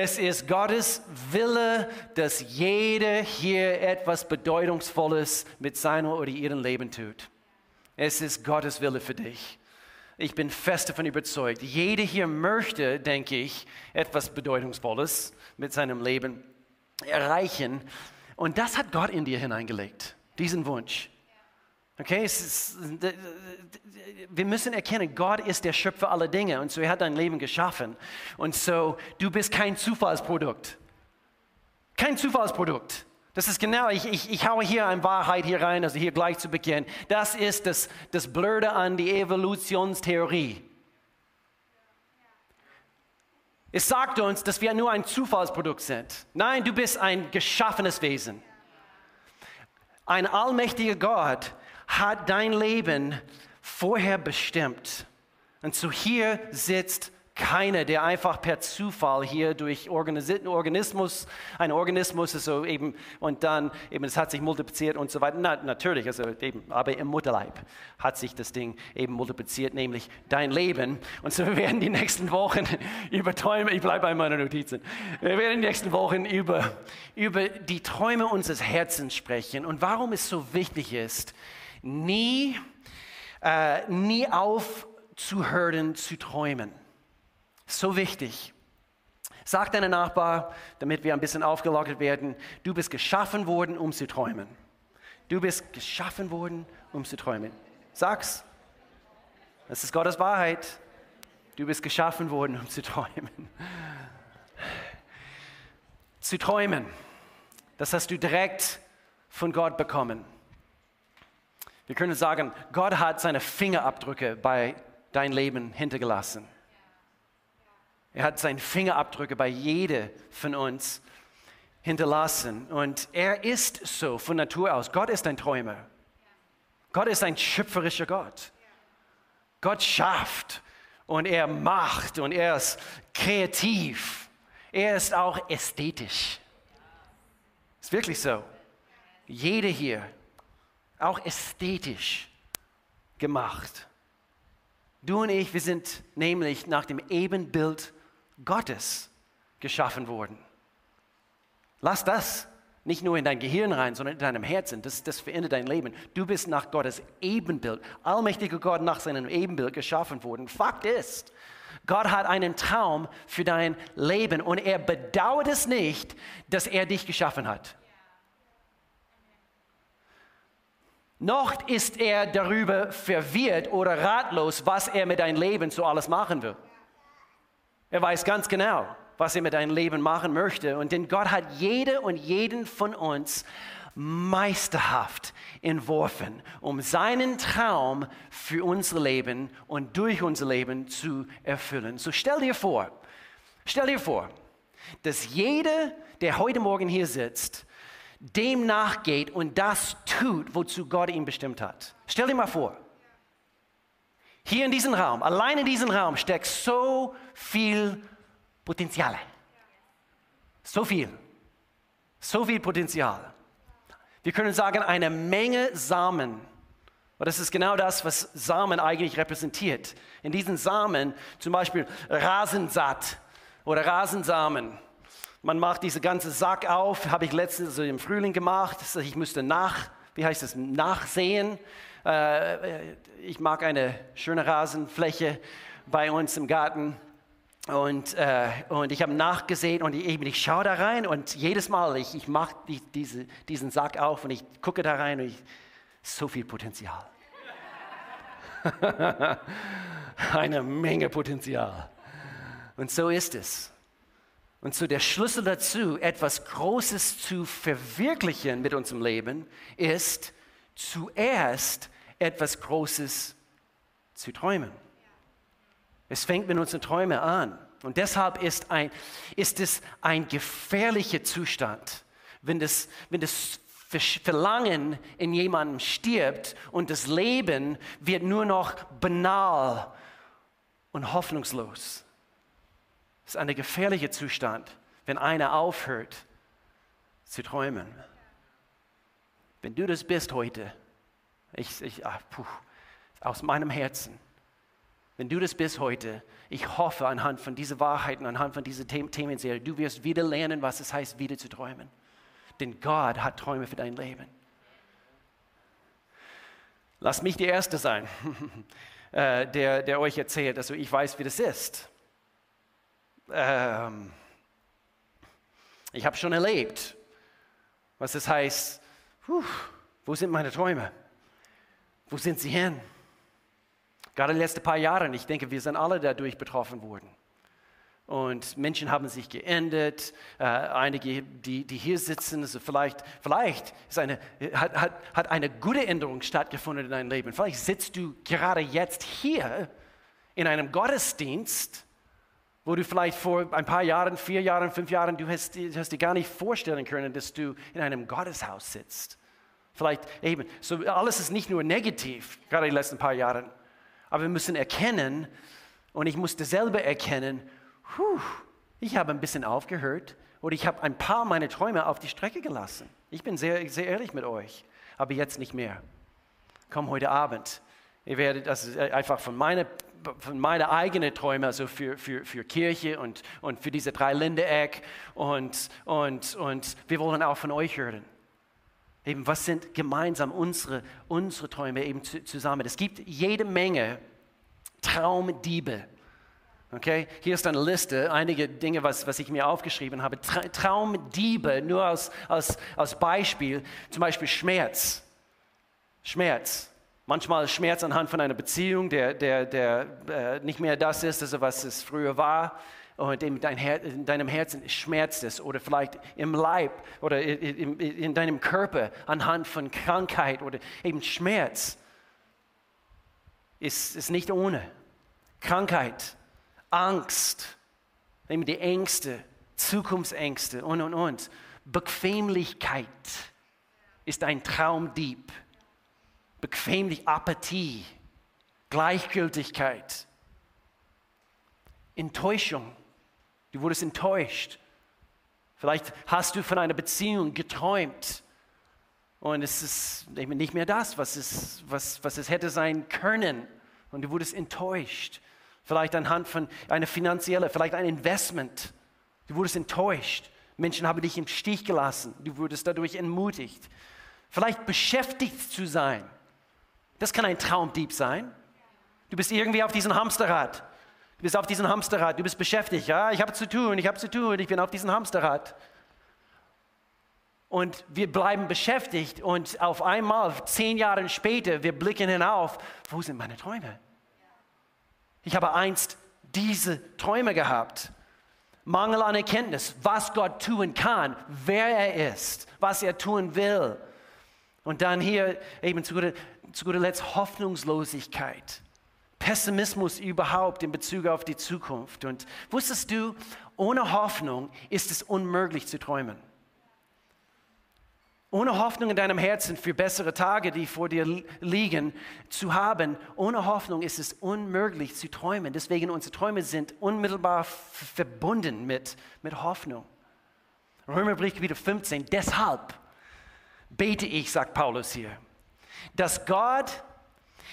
Es ist Gottes Wille, dass jeder hier etwas Bedeutungsvolles mit seinem oder ihrem Leben tut. Es ist Gottes Wille für dich. Ich bin fest davon überzeugt. Jeder hier möchte, denke ich, etwas Bedeutungsvolles mit seinem Leben erreichen. Und das hat Gott in dir hineingelegt, diesen Wunsch. Okay, ist, wir müssen erkennen, Gott ist der Schöpfer aller Dinge und so er hat dein Leben geschaffen. Und so, du bist kein Zufallsprodukt. Kein Zufallsprodukt. Das ist genau, ich, ich, ich haue hier eine Wahrheit hier rein, also hier gleich zu Beginn. Das ist das, das Blöde an die Evolutionstheorie. Es sagt uns, dass wir nur ein Zufallsprodukt sind. Nein, du bist ein geschaffenes Wesen. Ein allmächtiger Gott hat dein Leben vorher bestimmt. Und so hier sitzt keiner, der einfach per Zufall hier durch Organismus, ein Organismus ist so eben, und dann eben, es hat sich multipliziert und so weiter. Na, natürlich, also eben, aber im Mutterleib hat sich das Ding eben multipliziert, nämlich dein Leben. Und so wir werden die nächsten Wochen über Träume, ich bleibe bei meiner Notizen, wir werden die nächsten Wochen über, über die Träume unseres Herzens sprechen und warum es so wichtig ist, nie, äh, nie aufzuhören zu träumen. So wichtig. Sag deinem Nachbar, damit wir ein bisschen aufgelockert werden, du bist geschaffen worden, um zu träumen. Du bist geschaffen worden, um zu träumen. Sag's. Das ist Gottes Wahrheit. Du bist geschaffen worden, um zu träumen. Zu träumen, das hast du direkt von Gott bekommen. Wir können sagen, Gott hat seine Fingerabdrücke bei dein Leben hintergelassen. Er hat seine Fingerabdrücke bei jedem von uns hinterlassen. Und er ist so von Natur aus. Gott ist ein Träumer. Gott ist ein schöpferischer Gott. Gott schafft und er macht und er ist kreativ. Er ist auch ästhetisch. Ist wirklich so. Jeder hier auch ästhetisch gemacht. Du und ich, wir sind nämlich nach dem Ebenbild Gottes geschaffen worden. Lass das nicht nur in dein Gehirn rein, sondern in deinem Herzen. Das, das verändert dein Leben. Du bist nach Gottes Ebenbild, allmächtiger Gott nach seinem Ebenbild geschaffen worden. Fakt ist, Gott hat einen Traum für dein Leben und er bedauert es nicht, dass er dich geschaffen hat. Noch ist er darüber verwirrt oder ratlos, was er mit deinem Leben so alles machen will. Er weiß ganz genau, was er mit deinem Leben machen möchte. Und denn Gott hat jede und jeden von uns meisterhaft entworfen, um seinen Traum für unser Leben und durch unser Leben zu erfüllen. So stell dir vor, stell dir vor, dass jeder, der heute Morgen hier sitzt, dem nachgeht und das tut, wozu Gott ihn bestimmt hat. Stell dir mal vor, hier in diesem Raum, allein in diesem Raum steckt so viel Potenzial. So viel. So viel Potenzial. Wir können sagen, eine Menge Samen. Und das ist genau das, was Samen eigentlich repräsentiert. In diesen Samen, zum Beispiel Rasensaat oder Rasensamen, man macht diese ganze Sack auf, habe ich letztens also im Frühling gemacht. Ich müsste nach, wie heißt es, nachsehen. Äh, ich mag eine schöne Rasenfläche bei uns im Garten. Und, äh, und ich habe nachgesehen und ich, ich schaue da rein und jedes Mal, ich, ich mache die, diese, diesen Sack auf und ich gucke da rein und ich, so viel Potenzial. Eine Menge Potenzial. Und so ist es. Und so der Schlüssel dazu, etwas Großes zu verwirklichen mit unserem Leben, ist zuerst etwas Großes zu träumen. Es fängt mit unseren Träumen an. Und deshalb ist, ein, ist es ein gefährlicher Zustand, wenn das, wenn das Verlangen in jemandem stirbt und das Leben wird nur noch banal und hoffnungslos. Es ist ein gefährlicher Zustand, wenn einer aufhört zu träumen. Wenn du das bist heute, ich, ich ach, puh, aus meinem Herzen, Wenn du das bist heute, ich hoffe anhand von diesen Wahrheiten, anhand von dieser Themenserie, du wirst wieder lernen, was es heißt, wieder zu träumen. Denn Gott hat Träume für dein Leben. Lass mich der Erste sein, äh, der, der euch erzählt, also ich weiß, wie das ist. Ähm, ich habe schon erlebt, was es heißt, puh, wo sind meine Träume? Wo sind sie hin? Gerade die letzten paar Jahre, ich denke, wir sind alle dadurch betroffen worden. Und Menschen haben sich geändert. Äh, einige, die, die hier sitzen, also vielleicht, vielleicht ist eine, hat, hat, hat eine gute Änderung stattgefunden in deinem Leben. Vielleicht sitzt du gerade jetzt hier in einem Gottesdienst wo du vielleicht vor ein paar Jahren, vier Jahren, fünf Jahren, du hast, du hast dir gar nicht vorstellen können, dass du in einem Gotteshaus sitzt. Vielleicht eben, so alles ist nicht nur negativ, gerade die letzten paar Jahre, aber wir müssen erkennen, und ich musste selber erkennen, puh, ich habe ein bisschen aufgehört oder ich habe ein paar meiner Träume auf die Strecke gelassen. Ich bin sehr, sehr ehrlich mit euch, aber jetzt nicht mehr. Komm heute Abend. Ihr werdet das einfach von meiner von meinen eigenen Träumen, also für, für, für Kirche und, und für diese drei Ländereck. Und, und, und wir wollen auch von euch hören. Eben, was sind gemeinsam unsere, unsere Träume eben zusammen? Es gibt jede Menge Traumdiebe. Okay, hier ist eine Liste, einige Dinge, was, was ich mir aufgeschrieben habe. Tra Traumdiebe, nur als, als, als Beispiel, zum Beispiel Schmerz. Schmerz. Manchmal Schmerz anhand von einer Beziehung, der, der, der äh, nicht mehr das ist, also was es früher war. Und in, dein Her in deinem Herzen schmerzt es. Oder vielleicht im Leib oder in, in, in deinem Körper anhand von Krankheit oder eben Schmerz. Ist, ist nicht ohne. Krankheit, Angst, eben die Ängste, Zukunftsängste und, und, und. Bequemlichkeit ist ein Traumdieb. Bequemlich, Apathie, Gleichgültigkeit, Enttäuschung. Du wurdest enttäuscht. Vielleicht hast du von einer Beziehung geträumt und es ist nicht mehr das, was es, was, was es hätte sein können und du wurdest enttäuscht. Vielleicht anhand von einer finanziellen, vielleicht ein Investment. Du wurdest enttäuscht. Menschen haben dich im Stich gelassen. Du wurdest dadurch entmutigt. Vielleicht beschäftigt zu sein. Das kann ein Traumdieb sein. Du bist irgendwie auf diesem Hamsterrad. Du bist auf diesem Hamsterrad, du bist beschäftigt. Ja, ich habe zu tun, ich habe zu tun, ich bin auf diesem Hamsterrad. Und wir bleiben beschäftigt und auf einmal, zehn Jahre später, wir blicken hinauf, wo sind meine Träume? Ich habe einst diese Träume gehabt. Mangel an Erkenntnis, was Gott tun kann, wer er ist, was er tun will. Und dann hier eben zu zu guter Letzt Hoffnungslosigkeit. Pessimismus überhaupt in Bezug auf die Zukunft. Und wusstest du, ohne Hoffnung ist es unmöglich zu träumen. Ohne Hoffnung in deinem Herzen für bessere Tage, die vor dir liegen, zu haben, ohne Hoffnung ist es unmöglich zu träumen. Deswegen unsere Träume sind unmittelbar verbunden mit, mit Hoffnung. Römerbrief Kapitel 15. Deshalb bete ich, sagt Paulus hier, dass Gott,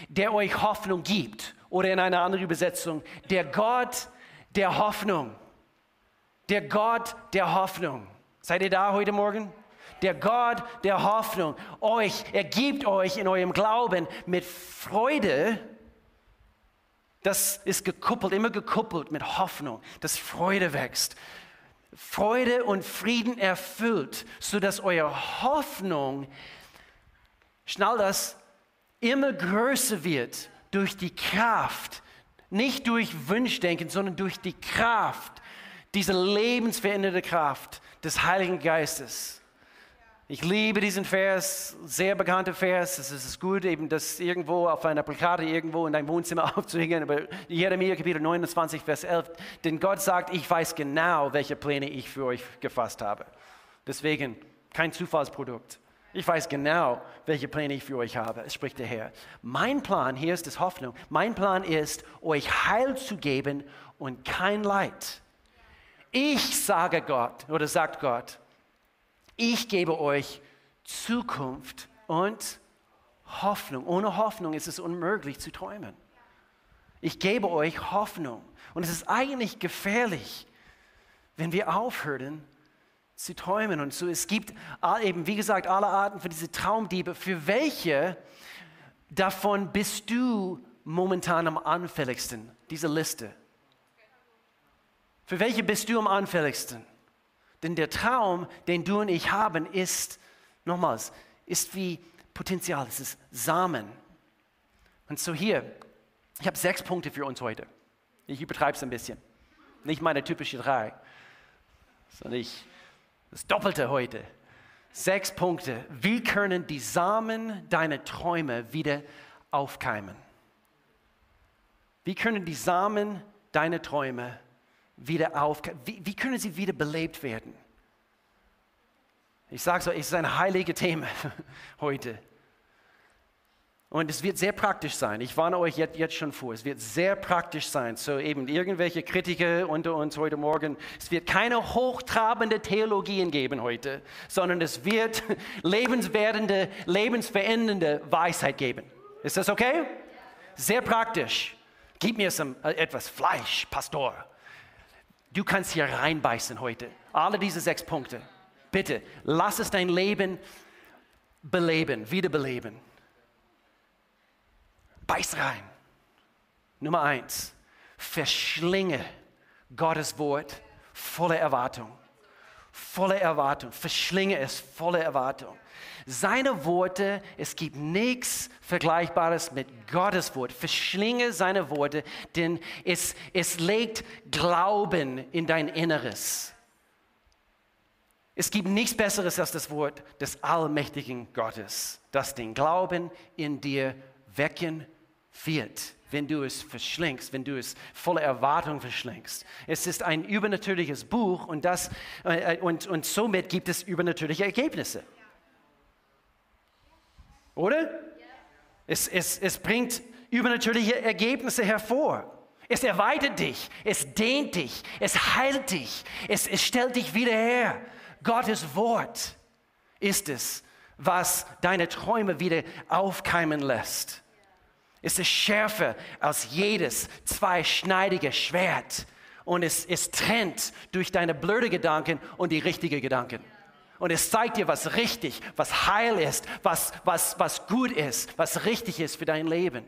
der euch Hoffnung gibt, oder in einer anderen Übersetzung, der Gott der Hoffnung, der Gott der Hoffnung. Seid ihr da heute Morgen? Der Gott der Hoffnung, euch, er gibt euch in eurem Glauben mit Freude, das ist gekuppelt, immer gekuppelt mit Hoffnung, dass Freude wächst. Freude und Frieden erfüllt, sodass eure Hoffnung, schnall das, immer größer wird durch die Kraft, nicht durch Wunschdenken, sondern durch die Kraft, diese lebensverändernde Kraft des Heiligen Geistes. Ich liebe diesen Vers, sehr bekannter Vers. Es ist gut, eben das irgendwo auf einer Plakate irgendwo in deinem Wohnzimmer aufzuhängen. Aber Jeremia Kapitel 29, Vers 11. Denn Gott sagt, ich weiß genau, welche Pläne ich für euch gefasst habe. Deswegen kein Zufallsprodukt. Ich weiß genau, welche Pläne ich für euch habe. Es spricht der Herr. Mein Plan, hier ist das Hoffnung, mein Plan ist, euch Heil zu geben und kein Leid. Ich sage Gott oder sagt Gott, ich gebe euch Zukunft und Hoffnung. Ohne Hoffnung ist es unmöglich zu träumen. Ich gebe euch Hoffnung. Und es ist eigentlich gefährlich, wenn wir aufhören zu träumen und so. Es gibt eben, wie gesagt, alle Arten von diese Traumdiebe. Für welche davon bist du momentan am anfälligsten? Diese Liste. Für welche bist du am anfälligsten? Denn der Traum, den du und ich haben, ist, nochmals, ist wie Potenzial, es ist Samen. Und so hier, ich habe sechs Punkte für uns heute. Ich übertreibe es ein bisschen. Nicht meine typische drei, sondern ich, das Doppelte heute. Sechs Punkte. Wie können die Samen deiner Träume wieder aufkeimen? Wie können die Samen deiner Träume wieder aufkeimen? Wie, wie können sie wieder belebt werden? Ich sage so, es ist ein heiliges Thema heute. Und es wird sehr praktisch sein. Ich warne euch jetzt, jetzt, schon vor. Es wird sehr praktisch sein. So eben irgendwelche Kritiker unter uns heute Morgen. Es wird keine hochtrabende Theologien geben heute, sondern es wird lebenswerdende, lebensverändernde Weisheit geben. Ist das okay? Sehr praktisch. Gib mir some, äh, etwas Fleisch, Pastor. Du kannst hier reinbeißen heute. Alle diese sechs Punkte. Bitte, lass es dein Leben beleben, wiederbeleben. Beiß rein. Nummer eins, verschlinge Gottes Wort voller Erwartung. Voller Erwartung. Verschlinge es voller Erwartung. Seine Worte, es gibt nichts Vergleichbares mit Gottes Wort. Verschlinge seine Worte, denn es, es legt Glauben in dein Inneres. Es gibt nichts Besseres als das Wort des allmächtigen Gottes, das den Glauben in dir wecken wird, wenn du es verschlingst, wenn du es voller Erwartung verschlingst. Es ist ein übernatürliches Buch und, das, äh, und, und somit gibt es übernatürliche Ergebnisse. Oder? Es, es, es bringt übernatürliche Ergebnisse hervor. Es erweitert dich, es dehnt dich, es heilt dich, es, es stellt dich wieder her. Gottes Wort ist es, was deine Träume wieder aufkeimen lässt ist es schärfer als jedes zweischneidige Schwert. Und es, es trennt durch deine blöde Gedanken und die richtigen Gedanken. Und es zeigt dir, was richtig, was heil ist, was, was, was gut ist, was richtig ist für dein Leben.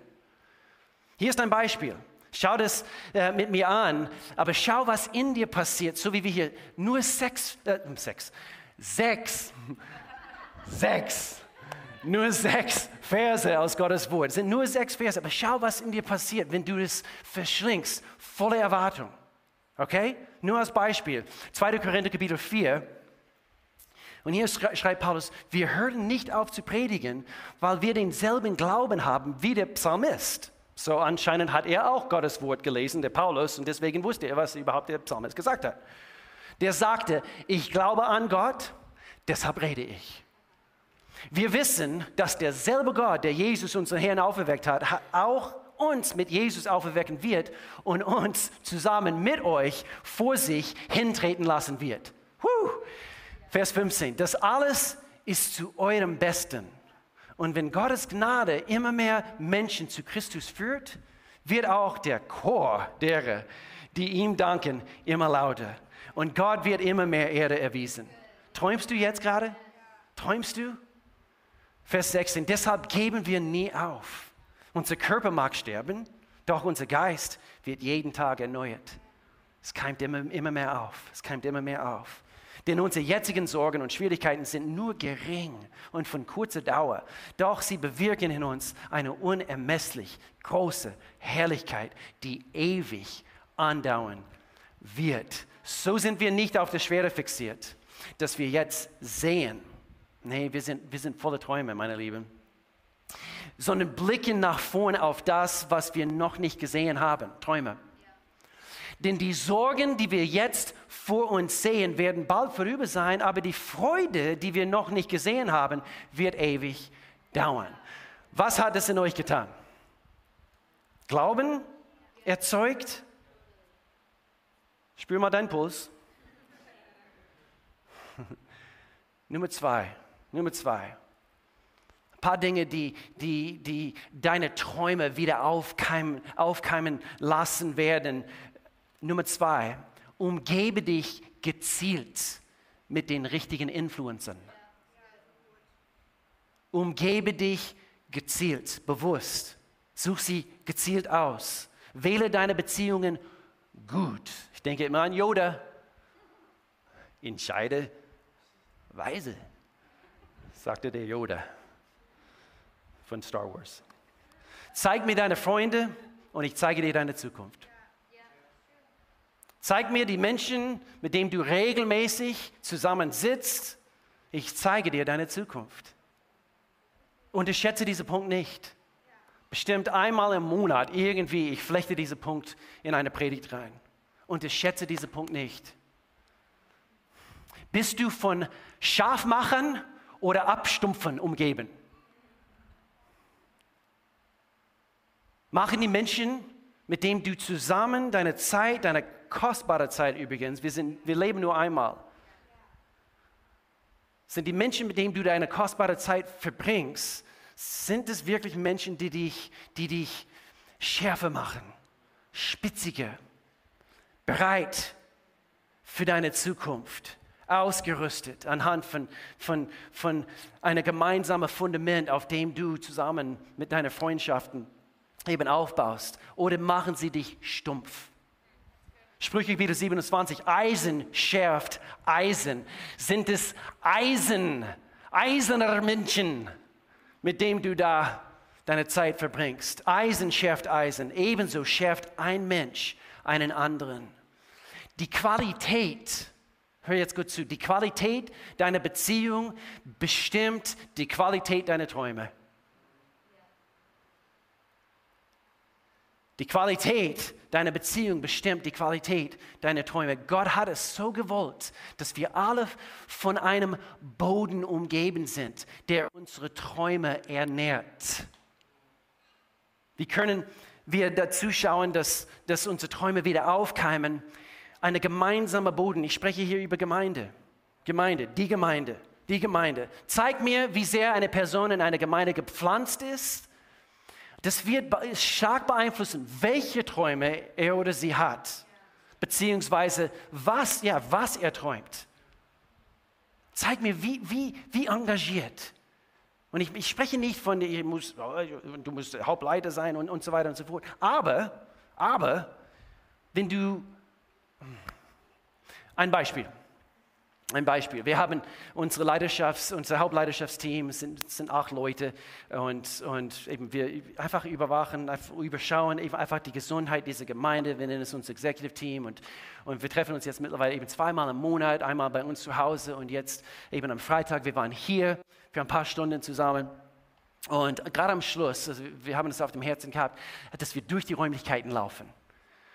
Hier ist ein Beispiel. Schau das äh, mit mir an, aber schau, was in dir passiert, so wie wir hier nur sechs, äh, sechs, sechs, sechs nur sechs Verse aus Gottes Wort. Es sind nur sechs Verse, aber schau, was in dir passiert, wenn du es verschlingst, voller Erwartung. Okay? Nur als Beispiel. 2. Korinther Kapitel 4. Und hier schreibt Paulus, wir hören nicht auf zu predigen, weil wir denselben Glauben haben wie der Psalmist. So anscheinend hat er auch Gottes Wort gelesen, der Paulus, und deswegen wusste er, was überhaupt der Psalmist gesagt hat. Der sagte, ich glaube an Gott, deshalb rede ich. Wir wissen, dass derselbe Gott, der Jesus, unseren Herrn, auferweckt hat, auch uns mit Jesus auferwecken wird und uns zusammen mit euch vor sich hintreten lassen wird. Puh. Vers 15. Das alles ist zu eurem Besten. Und wenn Gottes Gnade immer mehr Menschen zu Christus führt, wird auch der Chor derer, die ihm danken, immer lauter. Und Gott wird immer mehr Erde erwiesen. Träumst du jetzt gerade? Träumst du? Vers 16, deshalb geben wir nie auf. Unser Körper mag sterben, doch unser Geist wird jeden Tag erneuert. Es keimt immer, immer mehr auf. Es keimt immer mehr auf. Denn unsere jetzigen Sorgen und Schwierigkeiten sind nur gering und von kurzer Dauer. Doch sie bewirken in uns eine unermesslich große Herrlichkeit, die ewig andauern wird. So sind wir nicht auf das Schwere fixiert, dass wir jetzt sehen Nee, wir sind, wir sind voller Träume, meine Lieben. Sondern blicken nach vorne auf das, was wir noch nicht gesehen haben. Träume. Denn die Sorgen, die wir jetzt vor uns sehen, werden bald vorüber sein, aber die Freude, die wir noch nicht gesehen haben, wird ewig dauern. Was hat es in euch getan? Glauben erzeugt? Spür mal deinen Puls. Nummer zwei. Nummer zwei. Ein paar Dinge, die, die, die deine Träume wieder aufkeimen, aufkeimen lassen werden. Nummer zwei, umgebe dich gezielt mit den richtigen Influencern. Umgebe dich gezielt, bewusst. Such sie gezielt aus. Wähle deine Beziehungen gut. Ich denke immer an Yoda. Entscheide weise, sagte der Yoda von Star Wars. Zeig mir deine Freunde und ich zeige dir deine Zukunft. Zeig mir die Menschen, mit denen du regelmäßig zusammen sitzt. Ich zeige dir deine Zukunft. Unterschätze diesen Punkt nicht. Bestimmt einmal im Monat irgendwie, ich flechte diesen Punkt in eine Predigt rein. Unterschätze diesen Punkt nicht. Bist du von Schafmachern oder Abstumpfen umgeben? Machen die Menschen, mit denen du zusammen deine Zeit, deine kostbare Zeit übrigens, wir, sind, wir leben nur einmal, sind die Menschen, mit denen du deine kostbare Zeit verbringst, sind es wirklich Menschen, die dich, die dich schärfer machen, spitziger, bereit für deine Zukunft, ausgerüstet anhand von, von, von einem gemeinsamen Fundament, auf dem du zusammen mit deinen Freundschaften eben aufbaust? Oder machen sie dich stumpf? Sprüche Kapitel 27, Eisen schärft Eisen. Sind es Eisen, eiserner Menschen, mit dem du da deine Zeit verbringst? Eisen schärft Eisen. Ebenso schärft ein Mensch einen anderen. Die Qualität, hör jetzt gut zu, die Qualität deiner Beziehung bestimmt die Qualität deiner Träume. Die Qualität deiner Beziehung bestimmt die Qualität deiner Träume. Gott hat es so gewollt, dass wir alle von einem Boden umgeben sind, der unsere Träume ernährt. Wie können wir dazu schauen, dass, dass unsere Träume wieder aufkeimen? Eine gemeinsame Boden. Ich spreche hier über Gemeinde. Gemeinde, die Gemeinde, die Gemeinde. Zeig mir, wie sehr eine Person in eine Gemeinde gepflanzt ist das wird stark beeinflussen, welche Träume er oder sie hat, beziehungsweise was, ja, was er träumt. Zeig mir, wie, wie, wie engagiert. Und ich, ich spreche nicht von, muss, du musst Hauptleiter sein und, und so weiter und so fort. Aber, aber, wenn du, ein Beispiel. Ein Beispiel. Wir haben unsere Leidernschafts-, unser Hauptleidenschaftsteam, sind, sind acht Leute und, und eben wir einfach überwachen, einfach überschauen eben einfach die Gesundheit dieser Gemeinde. Wir nennen es unser Executive Team und, und wir treffen uns jetzt mittlerweile eben zweimal im Monat, einmal bei uns zu Hause und jetzt eben am Freitag. Wir waren hier für ein paar Stunden zusammen. Und gerade am Schluss, also wir haben es auf dem Herzen gehabt, dass wir durch die Räumlichkeiten laufen.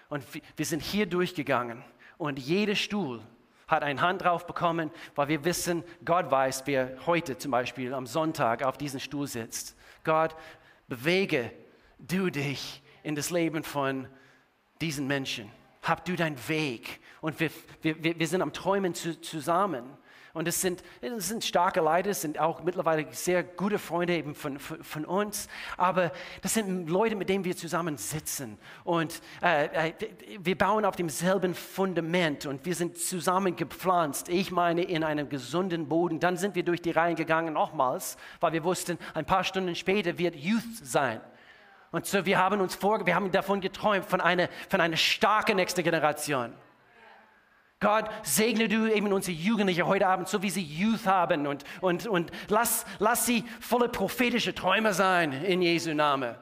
Und wir sind hier durchgegangen und jeder Stuhl hat eine Hand drauf bekommen, weil wir wissen, Gott weiß, wer heute zum Beispiel am Sonntag auf diesem Stuhl sitzt. Gott, bewege du dich in das Leben von diesen Menschen. Hab du deinen Weg. Und wir, wir, wir sind am Träumen zu, zusammen. Und es sind, es sind starke Leute, es sind auch mittlerweile sehr gute Freunde eben von, von, von uns. Aber das sind Leute, mit denen wir zusammen sitzen. Und äh, äh, wir bauen auf demselben Fundament und wir sind zusammen gepflanzt. Ich meine, in einem gesunden Boden. Dann sind wir durch die Reihen gegangen, nochmals, weil wir wussten, ein paar Stunden später wird Youth sein. Und so, wir haben uns vor, wir haben davon geträumt, von einer, von einer starken nächsten Generation. Gott, segne du eben unsere Jugendlichen heute Abend, so wie sie Youth haben und, und, und lass, lass sie volle prophetische Träume sein in Jesu Name.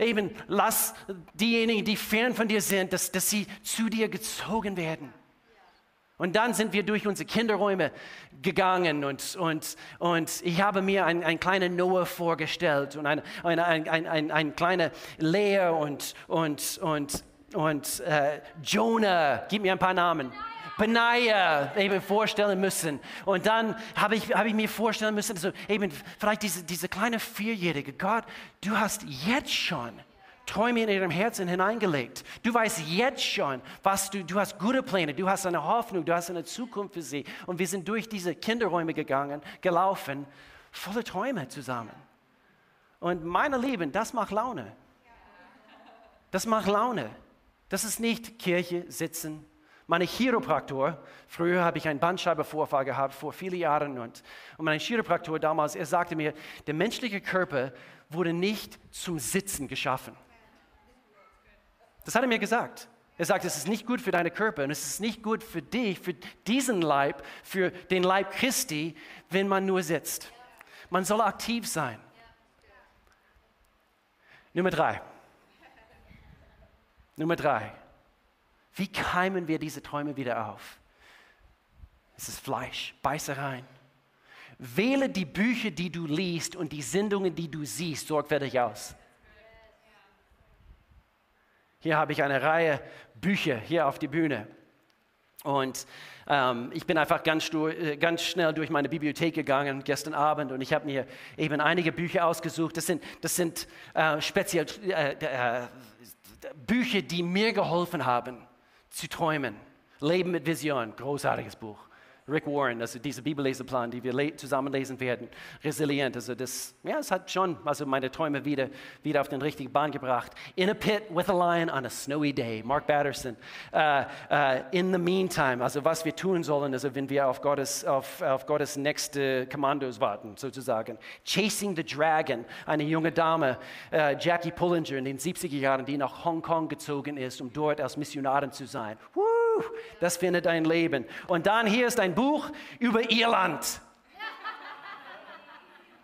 Eben, lass diejenigen, die fern von dir sind, dass, dass sie zu dir gezogen werden. Und dann sind wir durch unsere Kinderräume gegangen und, und, und ich habe mir einen, einen kleinen Noah vorgestellt und eine, eine, ein, ein, ein, ein kleiner Lea und, und, und und äh, Jonah, gib mir ein paar Namen. Benaya eben vorstellen müssen. Und dann habe ich, hab ich mir vorstellen müssen, so eben vielleicht diese, diese kleine Vierjährige, Gott, du hast jetzt schon Träume in ihrem Herzen hineingelegt. Du weißt jetzt schon, was du, du hast gute Pläne, du hast eine Hoffnung, du hast eine Zukunft für sie. Und wir sind durch diese Kinderräume gegangen, gelaufen voller Träume zusammen. Und meine Lieben, das macht Laune. Das macht Laune. Das ist nicht Kirche sitzen. Meine Chiropraktor, früher habe ich einen Bandscheibenvorfall gehabt, vor vielen Jahren. Und, und mein Chiropraktor damals, er sagte mir, der menschliche Körper wurde nicht zum Sitzen geschaffen. Das hat er mir gesagt. Er sagt, es ist nicht gut für deinen Körper und es ist nicht gut für dich, für diesen Leib, für den Leib Christi, wenn man nur sitzt. Man soll aktiv sein. Nummer drei. Nummer drei. Wie keimen wir diese Träume wieder auf? Es ist Fleisch, beiße rein. Wähle die Bücher, die du liest und die Sendungen, die du siehst, sorgfältig aus. Hier habe ich eine Reihe Bücher hier auf die Bühne. Und ähm, ich bin einfach ganz, äh, ganz, schnell durch meine Bibliothek gegangen gestern Abend und ich habe mir eben einige Bücher ausgesucht. Das sind, das sind äh, speziell äh, äh, Bücher, die mir geholfen haben zu träumen. Leben mit Vision, großartiges Buch. Rick Warren, also dieser Bibelleseplan, die wir zusammen lesen werden, resilient. Also das, ja, es hat schon also meine Träume wieder, wieder auf den richtigen Bahn gebracht. In a pit with a lion on a snowy day, Mark Batterson. Uh, uh, in the meantime, also was wir tun sollen, also wenn wir auf Gottes, auf, auf Gottes nächste Kommandos warten, sozusagen. Chasing the Dragon, eine junge Dame, uh, Jackie Pullinger in den 70er Jahren, die nach Hongkong gezogen ist, um dort als Missionarin zu sein. Woo! Das findet ein Leben. Und dann hier ist ein Buch über Irland.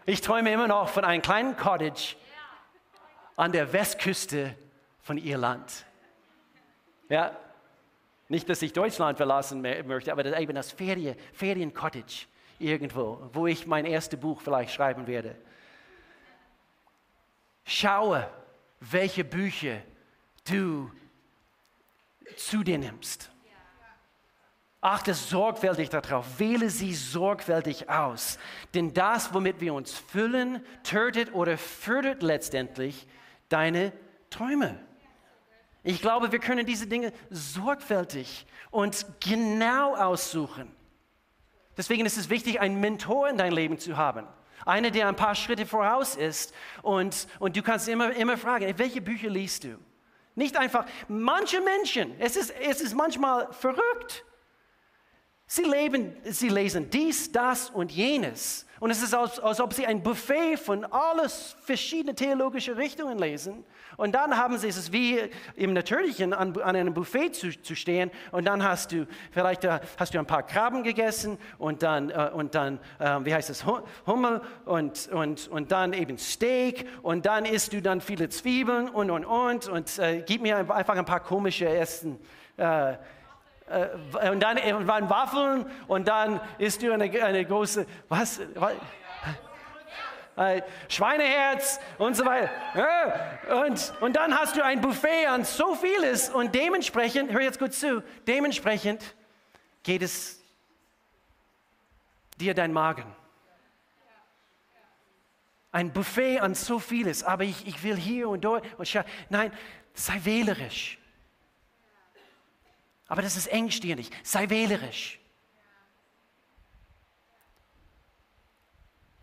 Ich träume immer noch von einem kleinen Cottage an der Westküste von Irland. Ja, nicht, dass ich Deutschland verlassen möchte, aber eben das Ferien, Feriencottage irgendwo, wo ich mein erstes Buch vielleicht schreiben werde. Schaue, welche Bücher du zu dir nimmst. Achte sorgfältig darauf, wähle sie sorgfältig aus. Denn das, womit wir uns füllen, tötet oder fördert letztendlich deine Träume. Ich glaube, wir können diese Dinge sorgfältig und genau aussuchen. Deswegen ist es wichtig, einen Mentor in dein Leben zu haben. Einer, der ein paar Schritte voraus ist und, und du kannst immer, immer fragen, welche Bücher liest du? Nicht einfach, manche Menschen, es ist, es ist manchmal verrückt. Sie, leben, sie lesen dies, das und jenes. Und es ist, als, als ob sie ein Buffet von alles verschiedene theologische Richtungen lesen. Und dann haben sie es wie im Natürlichen an, an einem Buffet zu, zu, stehen. Und dann hast du vielleicht äh, hast du ein paar Krabben gegessen und dann, äh, und dann äh, wie heißt es, Hummel und, und, und dann eben Steak. Und dann isst du dann viele Zwiebeln und, und, und. Und äh, gib mir einfach ein paar komische Essen. Äh, äh, und dann waren Waffeln und dann isst du eine, eine große, was? Äh, Schweineherz und so weiter. Und, und dann hast du ein Buffet an so vieles und dementsprechend, hör jetzt gut zu, dementsprechend geht es dir dein Magen. Ein Buffet an so vieles, aber ich, ich will hier und dort und. Nein, sei wählerisch. Aber das ist engstirnig. Sei wählerisch.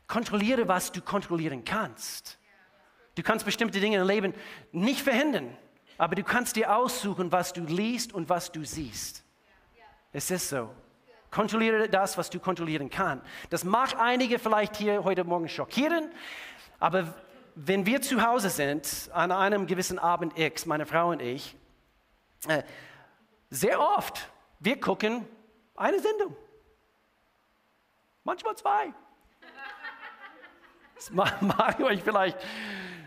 Kontrolliere, was du kontrollieren kannst. Du kannst bestimmte Dinge im Leben nicht verhindern, aber du kannst dir aussuchen, was du liest und was du siehst. Es ist so. Kontrolliere das, was du kontrollieren kannst. Das mag einige vielleicht hier heute Morgen schockieren, aber wenn wir zu Hause sind, an einem gewissen Abend X, meine Frau und ich, äh, sehr oft, wir gucken eine Sendung. Manchmal zwei. Das mag euch vielleicht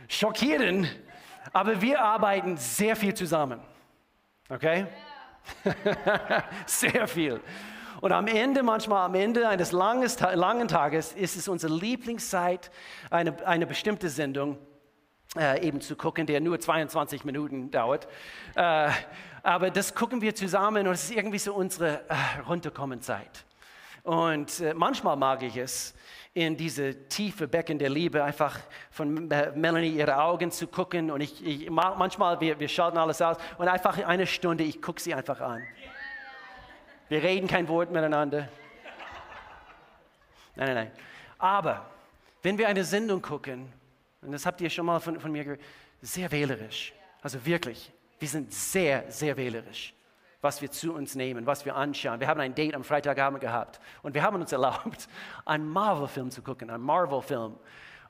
schockieren, aber wir arbeiten sehr viel zusammen. Okay? sehr viel. Und am Ende, manchmal am Ende eines langen Tages, ist es unsere Lieblingszeit, eine, eine bestimmte Sendung äh, eben zu gucken, der nur 22 Minuten dauert. Äh, aber das gucken wir zusammen und es ist irgendwie so unsere äh, Runterkommenzeit. Und äh, manchmal mag ich es, in diese tiefe Becken der Liebe einfach von äh, Melanie ihre Augen zu gucken. Und ich, ich manchmal, wir, wir schalten alles aus und einfach eine Stunde, ich gucke sie einfach an. Wir reden kein Wort miteinander. Nein, nein, nein. Aber wenn wir eine Sendung gucken, und das habt ihr schon mal von, von mir gehört, sehr wählerisch. Also wirklich, wir sind sehr, sehr wählerisch, was wir zu uns nehmen, was wir anschauen. Wir haben ein Date am Freitagabend gehabt und wir haben uns erlaubt, einen Marvel-Film zu gucken, einen Marvel-Film.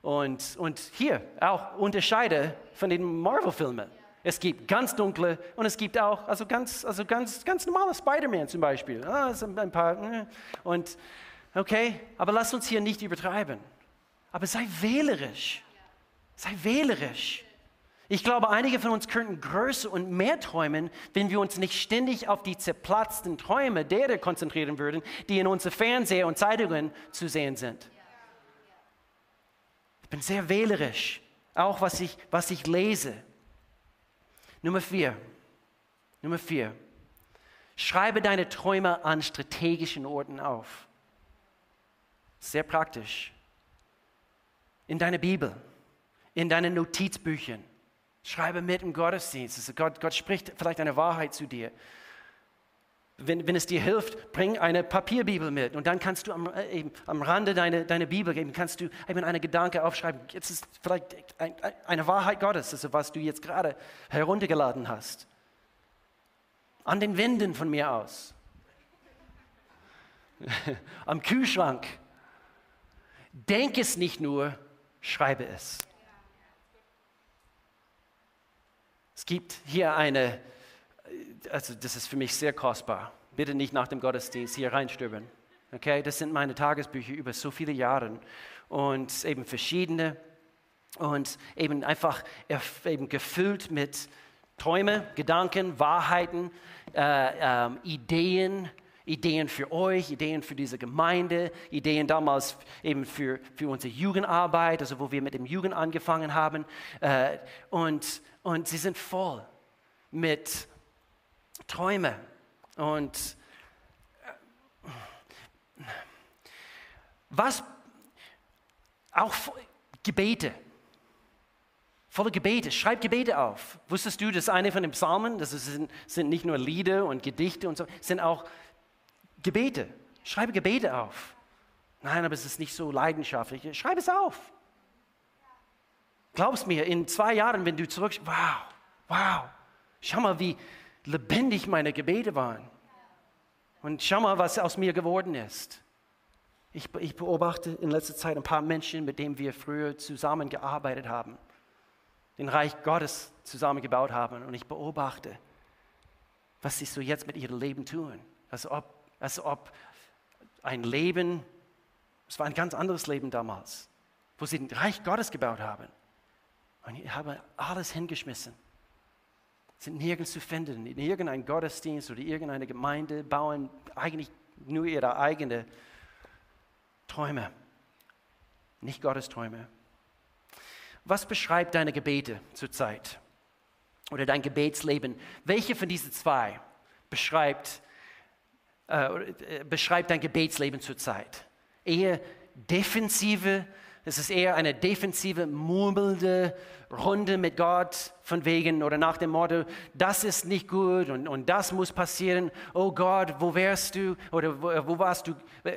Und, und hier auch unterscheide von den Marvel-Filmen. Es gibt ganz dunkle und es gibt auch also ganz, also ganz, ganz normale Spider-Man zum Beispiel. Ah, ein paar, äh. und okay, aber lass uns hier nicht übertreiben. Aber sei wählerisch. Sei wählerisch. Ich glaube, einige von uns könnten größer und mehr träumen, wenn wir uns nicht ständig auf die zerplatzten Träume derer konzentrieren würden, die in unseren Fernseher und Zeitungen zu sehen sind. Ich bin sehr wählerisch, auch was ich, was ich lese. Nummer vier. Nummer vier. Schreibe deine Träume an strategischen Orten auf. Sehr praktisch. In deiner Bibel, in deinen Notizbüchern. Schreibe mit im Gottesdienst. Also Gott, Gott spricht vielleicht eine Wahrheit zu dir. Wenn, wenn, es dir hilft, bring eine Papierbibel mit und dann kannst du am, äh, eben, am Rande deine, deine Bibel geben, kannst du eben einen Gedanke aufschreiben. Jetzt ist vielleicht ein, eine Wahrheit Gottes, also was du jetzt gerade heruntergeladen hast. An den Wänden von mir aus. am Kühlschrank. Denk es nicht nur, schreibe es. Es gibt hier eine also das ist für mich sehr kostbar. Bitte nicht nach dem Gottesdienst hier reinstöbern. Okay, das sind meine Tagesbücher über so viele Jahre und eben verschiedene und eben einfach eben gefüllt mit Träume, Gedanken, Wahrheiten, äh, äh, Ideen, Ideen für euch, Ideen für diese Gemeinde, Ideen damals eben für, für unsere Jugendarbeit, also wo wir mit dem Jugend angefangen haben. Äh, und, und sie sind voll mit Träume. Und äh, was auch Gebete. Volle Gebete, schreib Gebete auf. Wusstest du, dass eine von den Psalmen, das sind, sind nicht nur Lieder und Gedichte und so, sind auch Gebete. Schreibe Gebete auf. Nein, aber es ist nicht so leidenschaftlich. Schreib es auf. Glaubst mir, in zwei Jahren, wenn du zurück, wow, wow, schau mal, wie, lebendig meine Gebete waren. Und schau mal, was aus mir geworden ist. Ich, ich, beobachte in letzter Zeit ein paar Menschen, mit denen wir früher zusammengearbeitet haben, den Reich Gottes zusammengebaut haben. Und ich beobachte, was sie so jetzt mit ihrem Leben tun. Als ob, als ob ein Leben, es war ein ganz anderes Leben damals, wo sie den Reich Gottes gebaut haben. Und ich habe alles hingeschmissen sind nirgends zu finden. In irgendeinem Gottesdienst oder irgendeine Gemeinde bauen eigentlich nur ihre eigenen Träume, nicht Gottes Träume. Was beschreibt deine Gebete zurzeit oder dein Gebetsleben? Welche von diesen zwei beschreibt, äh, beschreibt dein Gebetsleben zurzeit? Eher defensive es ist eher eine defensive, murmelnde Runde mit Gott von wegen oder nach dem Motto, das ist nicht gut und, und das muss passieren. Oh Gott, wo wärst du oder wo, wo, warst du,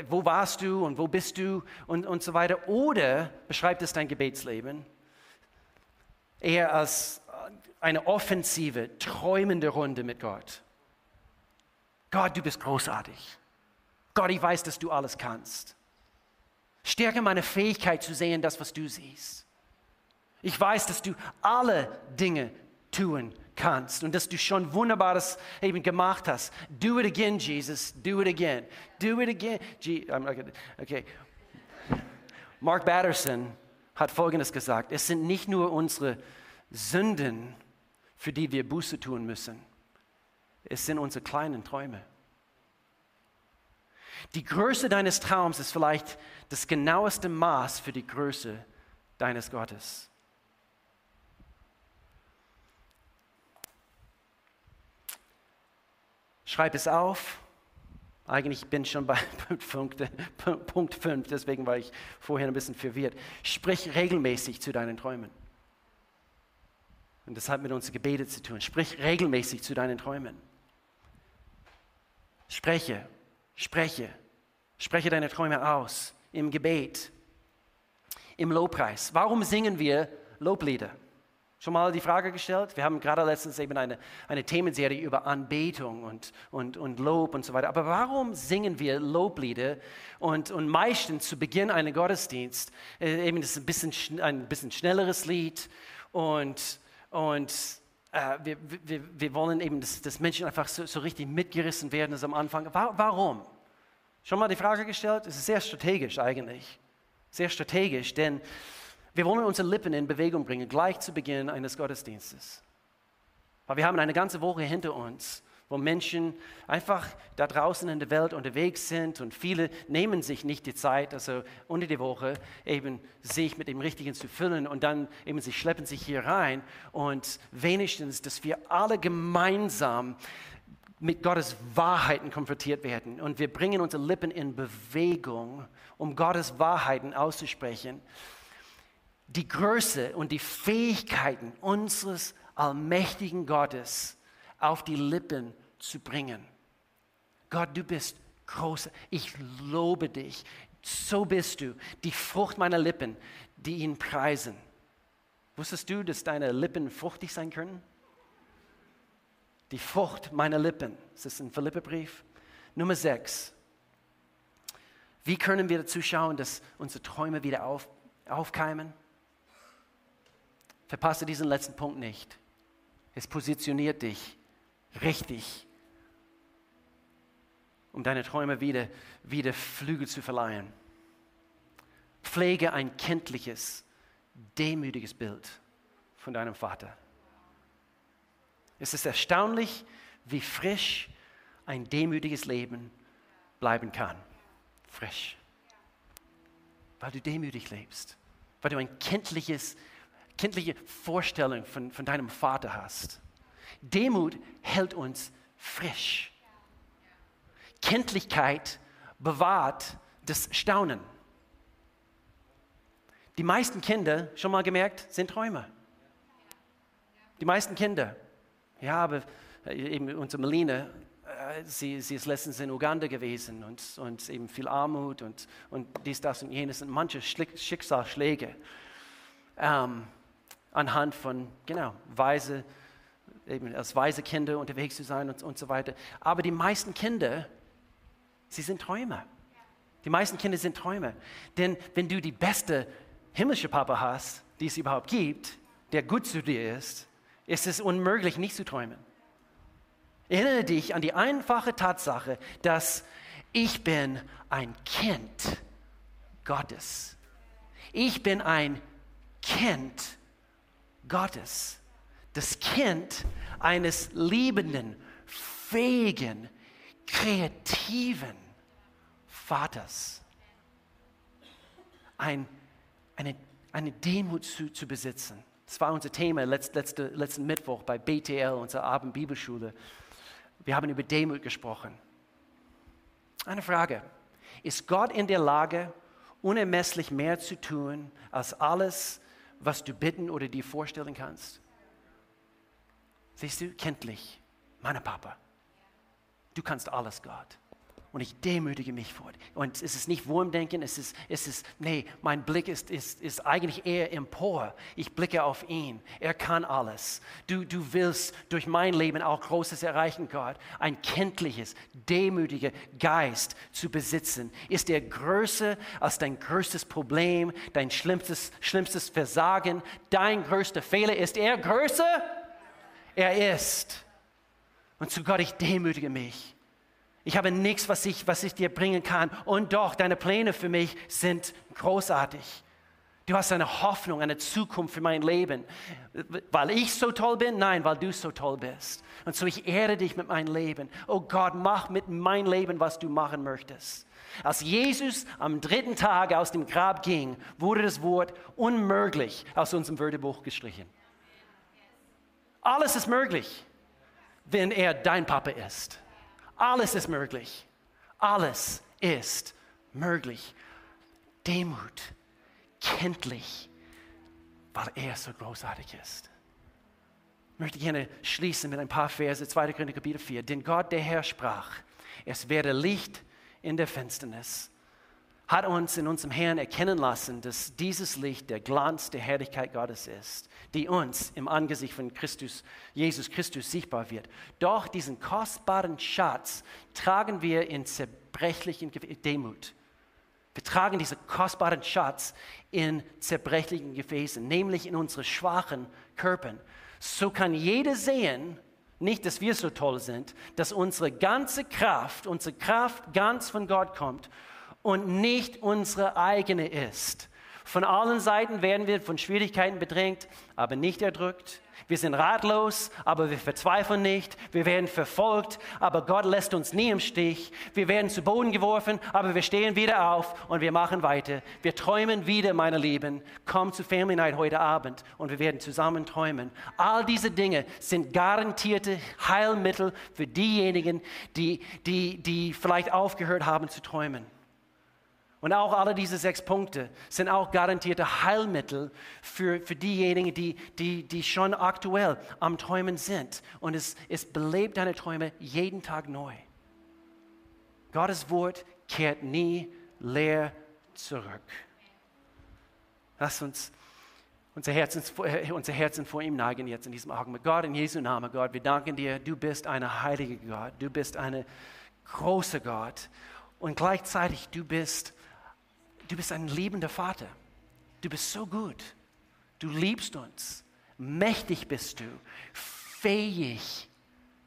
wo warst du und wo bist du und, und so weiter. Oder beschreibt es dein Gebetsleben eher als eine offensive, träumende Runde mit Gott. Gott, du bist großartig. Gott, ich weiß, dass du alles kannst. Stärke meine Fähigkeit zu sehen, das, was du siehst. Ich weiß, dass du alle Dinge tun kannst und dass du schon Wunderbares eben gemacht hast. Do it again, Jesus. Do it again. Do it again. Okay. Mark Batterson hat Folgendes gesagt. Es sind nicht nur unsere Sünden, für die wir Buße tun müssen. Es sind unsere kleinen Träume. Die Größe deines Traums ist vielleicht das genaueste Maß für die Größe deines Gottes. Schreib es auf. Eigentlich bin ich schon bei Punkt 5, deswegen war ich vorher ein bisschen verwirrt. Sprich regelmäßig zu deinen Träumen. Und das hat mit unseren Gebeten zu tun. Sprich regelmäßig zu deinen Träumen. Spreche, spreche, spreche deine Träume aus im Gebet. im Lobpreis. Warum singen wir Loblieder? Schon mal die Frage gestellt? Wir haben gerade letztens eben eine, eine Themenserie über Anbetung und, und, und Lob und so weiter. Aber warum singen wir Loblieder und, und meistens zu Beginn eines Gottesdienst, äh, eben das ist ein bisschen, ein bisschen schnelleres Lied und, und äh, wir, wir, wir wollen eben, dass, dass Menschen einfach so, so richtig mitgerissen werden als am Anfang. Warum? Schon mal die Frage gestellt? Es ist sehr strategisch eigentlich. Sehr strategisch, denn wir wollen unsere Lippen in Bewegung bringen, gleich zu Beginn eines Gottesdienstes. Weil wir haben eine ganze Woche hinter uns, wo Menschen einfach da draußen in der Welt unterwegs sind und viele nehmen sich nicht die Zeit, also unter die Woche eben sich mit dem Richtigen zu füllen und dann eben sie schleppen sich hier rein und wenigstens, dass wir alle gemeinsam mit Gottes Wahrheiten konfrontiert werden und wir bringen unsere Lippen in Bewegung, um Gottes Wahrheiten auszusprechen die Größe und die Fähigkeiten unseres allmächtigen Gottes auf die Lippen zu bringen. Gott, du bist groß. Ich lobe dich. So bist du. Die Frucht meiner Lippen, die ihn preisen. Wusstest du, dass deine Lippen fruchtig sein können? Die Frucht meiner Lippen. Das ist ein Philippebrief. Nummer 6. Wie können wir dazu schauen, dass unsere Träume wieder auf, aufkeimen? Verpasse diesen letzten Punkt nicht. Es positioniert dich richtig, um deine Träume wieder, wieder Flügel zu verleihen. Pflege ein kenntliches, demütiges Bild von deinem Vater. Es ist erstaunlich, wie frisch ein demütiges Leben bleiben kann. Frisch. Weil du demütig lebst. Weil du ein kenntliches, kindliche Vorstellung von, von deinem Vater hast. Demut hält uns frisch. Kenntlichkeit bewahrt das Staunen. Die meisten Kinder, schon mal gemerkt, sind Träumer. Die meisten Kinder. Ja, aber äh, eben unsere Meline, äh, sie, sie ist letztens in Uganda gewesen und, und eben viel Armut und, und dies, das und jenes und manche Schicksalsschläge. Ähm, anhand von, genau, weise, eben als weise Kinder unterwegs zu sein und, und so weiter. Aber die meisten Kinder, sie sind Träumer. Die meisten Kinder sind Träumer. Denn wenn du die beste himmlische Papa hast, die es überhaupt gibt, der gut zu dir ist, ist es unmöglich, nicht zu träumen. Erinnere dich an die einfache Tatsache, dass ich bin ein Kind Gottes. Ich bin ein Kind Gottes. Das Kind eines liebenden, fähigen, kreativen Vaters. Ein, eine, eine Demut zu, zu besitzen. Das war unser Thema letzt, letzte, letzten Mittwoch bei BTL, unserer Abendbibelschule. Wir haben über Demut gesprochen. Eine Frage. Ist Gott in der Lage, unermesslich mehr zu tun als alles, was du bitten oder dir vorstellen kannst? Siehst du, kenntlich, meine Papa, du kannst alles, Gott. Und ich demütige mich vor dir. Und es ist nicht Wurmdenken, es ist, es ist nee, mein Blick ist, ist, ist eigentlich eher empor. Ich blicke auf ihn. Er kann alles. Du, du willst durch mein Leben auch Großes erreichen, Gott. Ein kenntliches, demütiger Geist zu besitzen. Ist er größer als dein größtes Problem, dein schlimmstes, schlimmstes Versagen, dein größter Fehler? Ist er größer? Er ist. Und zu Gott, ich demütige mich. Ich habe nichts, was ich, was ich dir bringen kann. Und doch, deine Pläne für mich sind großartig. Du hast eine Hoffnung, eine Zukunft für mein Leben. Weil ich so toll bin? Nein, weil du so toll bist. Und so ich ehre dich mit meinem Leben. Oh Gott, mach mit meinem Leben, was du machen möchtest. Als Jesus am dritten Tag aus dem Grab ging, wurde das Wort unmöglich aus unserem Wörterbuch gestrichen. Alles ist möglich, wenn er dein Papa ist. Alles ist möglich. Alles ist möglich. Demut, kenntlich, weil er so großartig ist. Ich möchte gerne schließen mit ein paar Verse, 2. Korinther Kapitel 4. Denn Gott, der Herr, sprach, es werde Licht in der Finsternis. Hat uns in unserem Herrn erkennen lassen, dass dieses Licht der Glanz der Herrlichkeit Gottes ist, die uns im Angesicht von Christus, Jesus Christus sichtbar wird. Doch diesen kostbaren Schatz tragen wir in zerbrechlichen Demut. Wir tragen diesen kostbaren Schatz in zerbrechlichen Gefäßen, nämlich in unsere schwachen Körpern. So kann jeder sehen, nicht, dass wir so toll sind, dass unsere ganze Kraft, unsere Kraft ganz von Gott kommt und nicht unsere eigene ist. Von allen Seiten werden wir von Schwierigkeiten bedrängt, aber nicht erdrückt. Wir sind ratlos, aber wir verzweifeln nicht. Wir werden verfolgt, aber Gott lässt uns nie im Stich. Wir werden zu Boden geworfen, aber wir stehen wieder auf und wir machen weiter. Wir träumen wieder, meine Lieben. Komm zu Family Night heute Abend und wir werden zusammen träumen. All diese Dinge sind garantierte Heilmittel für diejenigen, die, die, die vielleicht aufgehört haben zu träumen. Und auch alle diese sechs Punkte sind auch garantierte Heilmittel für, für diejenigen, die, die, die schon aktuell am Träumen sind. Und es, es belebt deine Träume jeden Tag neu. Gottes Wort kehrt nie leer zurück. Lass uns unser Herzen, unser Herzen vor ihm neigen jetzt in diesem Augenblick. Gott, in Jesu Namen, Gott, wir danken dir, du bist ein heiliger Gott, du bist ein großer Gott und gleichzeitig du bist Du bist ein liebender Vater. Du bist so gut. Du liebst uns. Mächtig bist du. Fähig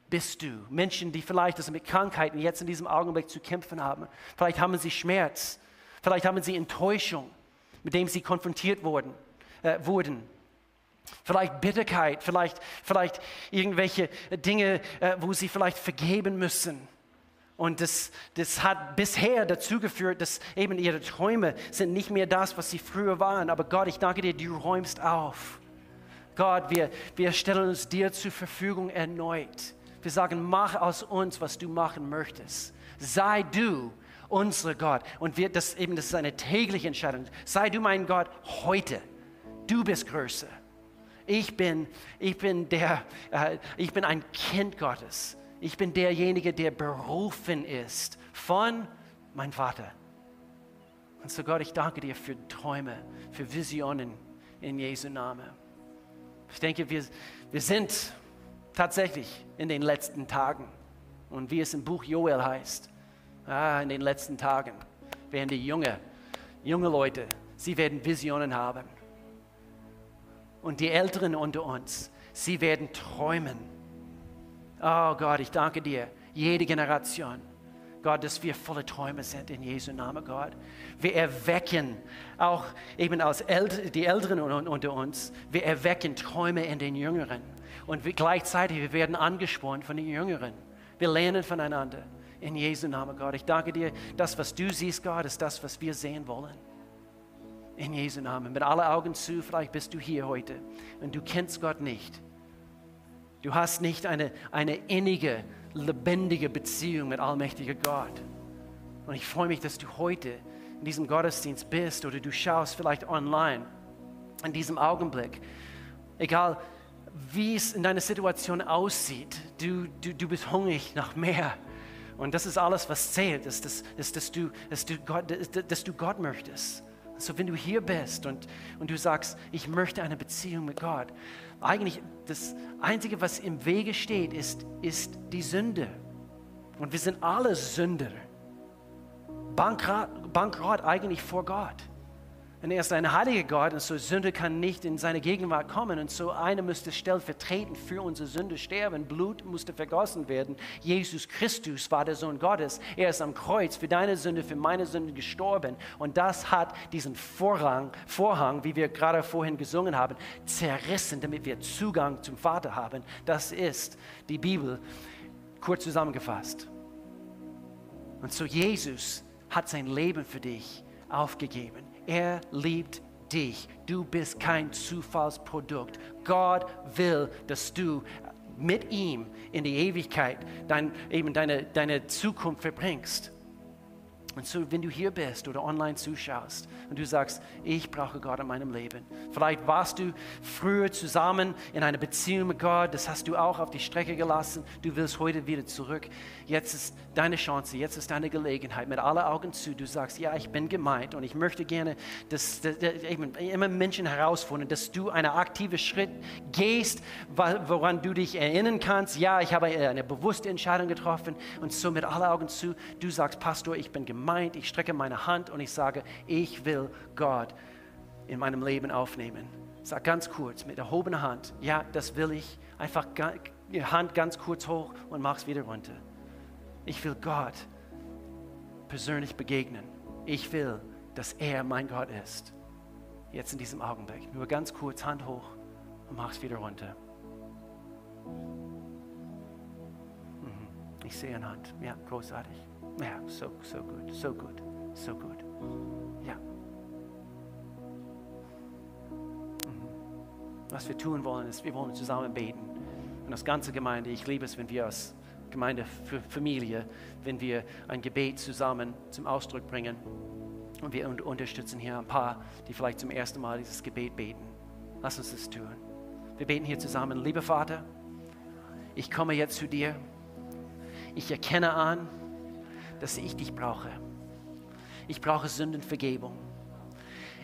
bist du. Menschen, die vielleicht also mit Krankheiten jetzt in diesem Augenblick zu kämpfen haben. Vielleicht haben sie Schmerz. Vielleicht haben sie Enttäuschung, mit dem sie konfrontiert wurden. Äh, wurden. Vielleicht Bitterkeit, vielleicht, vielleicht irgendwelche Dinge, äh, wo sie vielleicht vergeben müssen. Und das, das hat bisher dazu geführt, dass eben ihre Träume sind nicht mehr das, was sie früher waren. Aber Gott, ich danke dir, du räumst auf. Gott, wir, wir stellen uns dir zur Verfügung erneut. Wir sagen, mach aus uns, was du machen möchtest. Sei du unser Gott. Und wir, das, eben, das ist eine tägliche Entscheidung. Sei du mein Gott heute. Du bist größer. Ich bin, ich bin, der, äh, ich bin ein Kind Gottes. Ich bin derjenige, der berufen ist von meinem Vater. Und so Gott, ich danke dir für Träume, für Visionen in Jesu Namen. Ich denke, wir, wir sind tatsächlich in den letzten Tagen. Und wie es im Buch Joel heißt, ah, in den letzten Tagen werden die junge, junge Leute, sie werden Visionen haben. Und die Älteren unter uns, sie werden träumen. Oh Gott, ich danke dir, jede Generation. Gott, dass wir volle Träume sind in Jesu Namen, Gott. Wir erwecken auch eben als Ält die Älteren unter uns, wir erwecken Träume in den Jüngeren. Und wir gleichzeitig, wir werden angespornt von den Jüngeren. Wir lernen voneinander. In Jesu Namen, Gott. Ich danke dir, das, was du siehst, Gott, ist das, was wir sehen wollen. In Jesu Namen. Mit allen Augen zu, vielleicht bist du hier heute und du kennst Gott nicht. Du hast nicht eine, eine innige, lebendige Beziehung mit allmächtiger Gott. Und ich freue mich, dass du heute in diesem Gottesdienst bist oder du schaust vielleicht online in diesem Augenblick. Egal, wie es in deiner Situation aussieht, du, du, du bist hungrig nach mehr. Und das ist alles, was zählt, ist, dass, ist, dass, du, dass, du Gott, dass du Gott möchtest. So, wenn du hier bist und, und du sagst, ich möchte eine Beziehung mit Gott, eigentlich das Einzige, was im Wege steht, ist, ist die Sünde. Und wir sind alle Sünder. Bankrott, Bankrott eigentlich vor Gott. Und er ist ein heiliger Gott und so Sünde kann nicht in seine Gegenwart kommen. Und so einer müsste stellvertretend für unsere Sünde sterben. Blut musste vergossen werden. Jesus Christus war der Sohn Gottes. Er ist am Kreuz für deine Sünde, für meine Sünde gestorben. Und das hat diesen Vorrang, Vorhang, wie wir gerade vorhin gesungen haben, zerrissen, damit wir Zugang zum Vater haben. Das ist die Bibel kurz zusammengefasst. Und so Jesus hat sein Leben für dich aufgegeben. Er liebt dich. Du bist kein Zufallsprodukt. Gott will, dass du mit ihm in die Ewigkeit dein, eben deine, deine Zukunft verbringst. Und so, wenn du hier bist oder online zuschaust und du sagst, ich brauche Gott in meinem Leben. Vielleicht warst du früher zusammen in einer Beziehung mit Gott, das hast du auch auf die Strecke gelassen. Du willst heute wieder zurück. Jetzt ist deine Chance, jetzt ist deine Gelegenheit. Mit aller Augen zu, du sagst, ja, ich bin gemeint und ich möchte gerne, dass, dass, immer Menschen herausfordern, dass du einen aktiven Schritt gehst, woran du dich erinnern kannst. Ja, ich habe eine bewusste Entscheidung getroffen und so mit aller Augen zu, du sagst, Pastor, ich bin gemeint meint, ich strecke meine Hand und ich sage, ich will Gott in meinem Leben aufnehmen. Sag ganz kurz mit erhobener Hand, ja, das will ich. Einfach Hand ganz kurz hoch und mach's wieder runter. Ich will Gott persönlich begegnen. Ich will, dass er mein Gott ist. Jetzt in diesem Augenblick. Nur ganz kurz Hand hoch und mach's wieder runter. Mhm. Ich sehe eine Hand. Ja, großartig. Ja, so, so gut, so gut, so gut. Ja. Mhm. Was wir tun wollen, ist, wir wollen zusammen beten. Und als ganze Gemeinde, ich liebe es, wenn wir als Gemeinde für Familie, wenn wir ein Gebet zusammen zum Ausdruck bringen. Und wir unterstützen hier ein paar, die vielleicht zum ersten Mal dieses Gebet beten. Lass uns das tun. Wir beten hier zusammen. Lieber Vater, ich komme jetzt zu dir. Ich erkenne an, dass ich dich brauche. Ich brauche Sündenvergebung.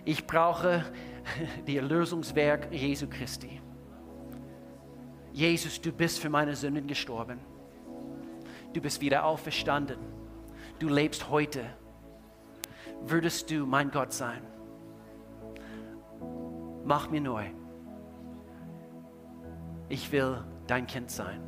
Ich brauche die Erlösungswerk Jesu Christi. Jesus, du bist für meine Sünden gestorben. Du bist wieder auferstanden. Du lebst heute. Würdest du mein Gott sein? Mach mir neu. Ich will dein Kind sein.